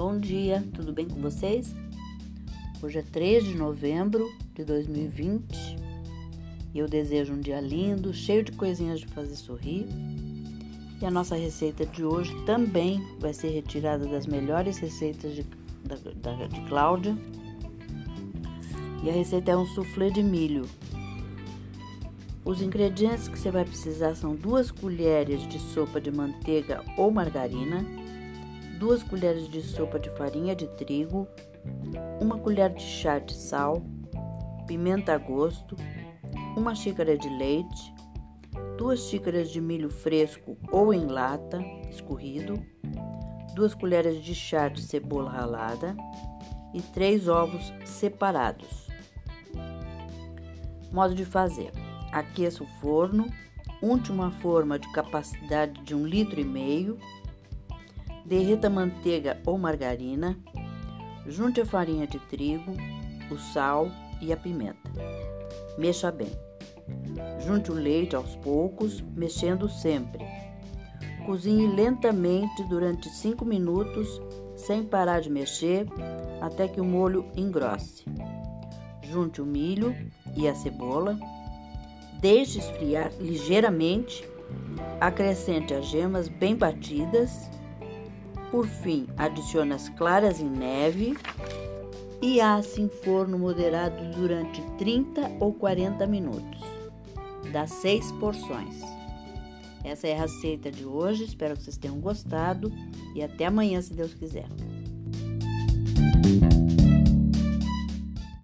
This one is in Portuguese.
Bom dia, tudo bem com vocês? Hoje é 3 de novembro de 2020 e eu desejo um dia lindo, cheio de coisinhas de fazer sorrir. E a nossa receita de hoje também vai ser retirada das melhores receitas de, da, da, de Cláudia. E a receita é um soufflé de milho. Os ingredientes que você vai precisar são duas colheres de sopa de manteiga ou margarina, duas colheres de sopa de farinha de trigo, uma colher de chá de sal, pimenta a gosto, uma xícara de leite, duas xícaras de milho fresco ou em lata, escorrido, duas colheres de chá de cebola ralada e três ovos separados. Modo de fazer: aqueça o forno, unte uma forma de capacidade de um litro e meio, derreta manteiga ou margarina, junte a farinha de trigo, o sal e a pimenta. Mexa bem. Junte o leite aos poucos, mexendo sempre. Cozinhe lentamente durante 5 minutos, sem parar de mexer, até que o molho engrosse. Junte o milho e a cebola. Deixe esfriar ligeiramente. Acrescente as gemas bem batidas. Por fim, adicione as claras em neve e asse em forno moderado durante 30 ou 40 minutos das seis porções. Essa é a receita de hoje, espero que vocês tenham gostado e até amanhã, se Deus quiser.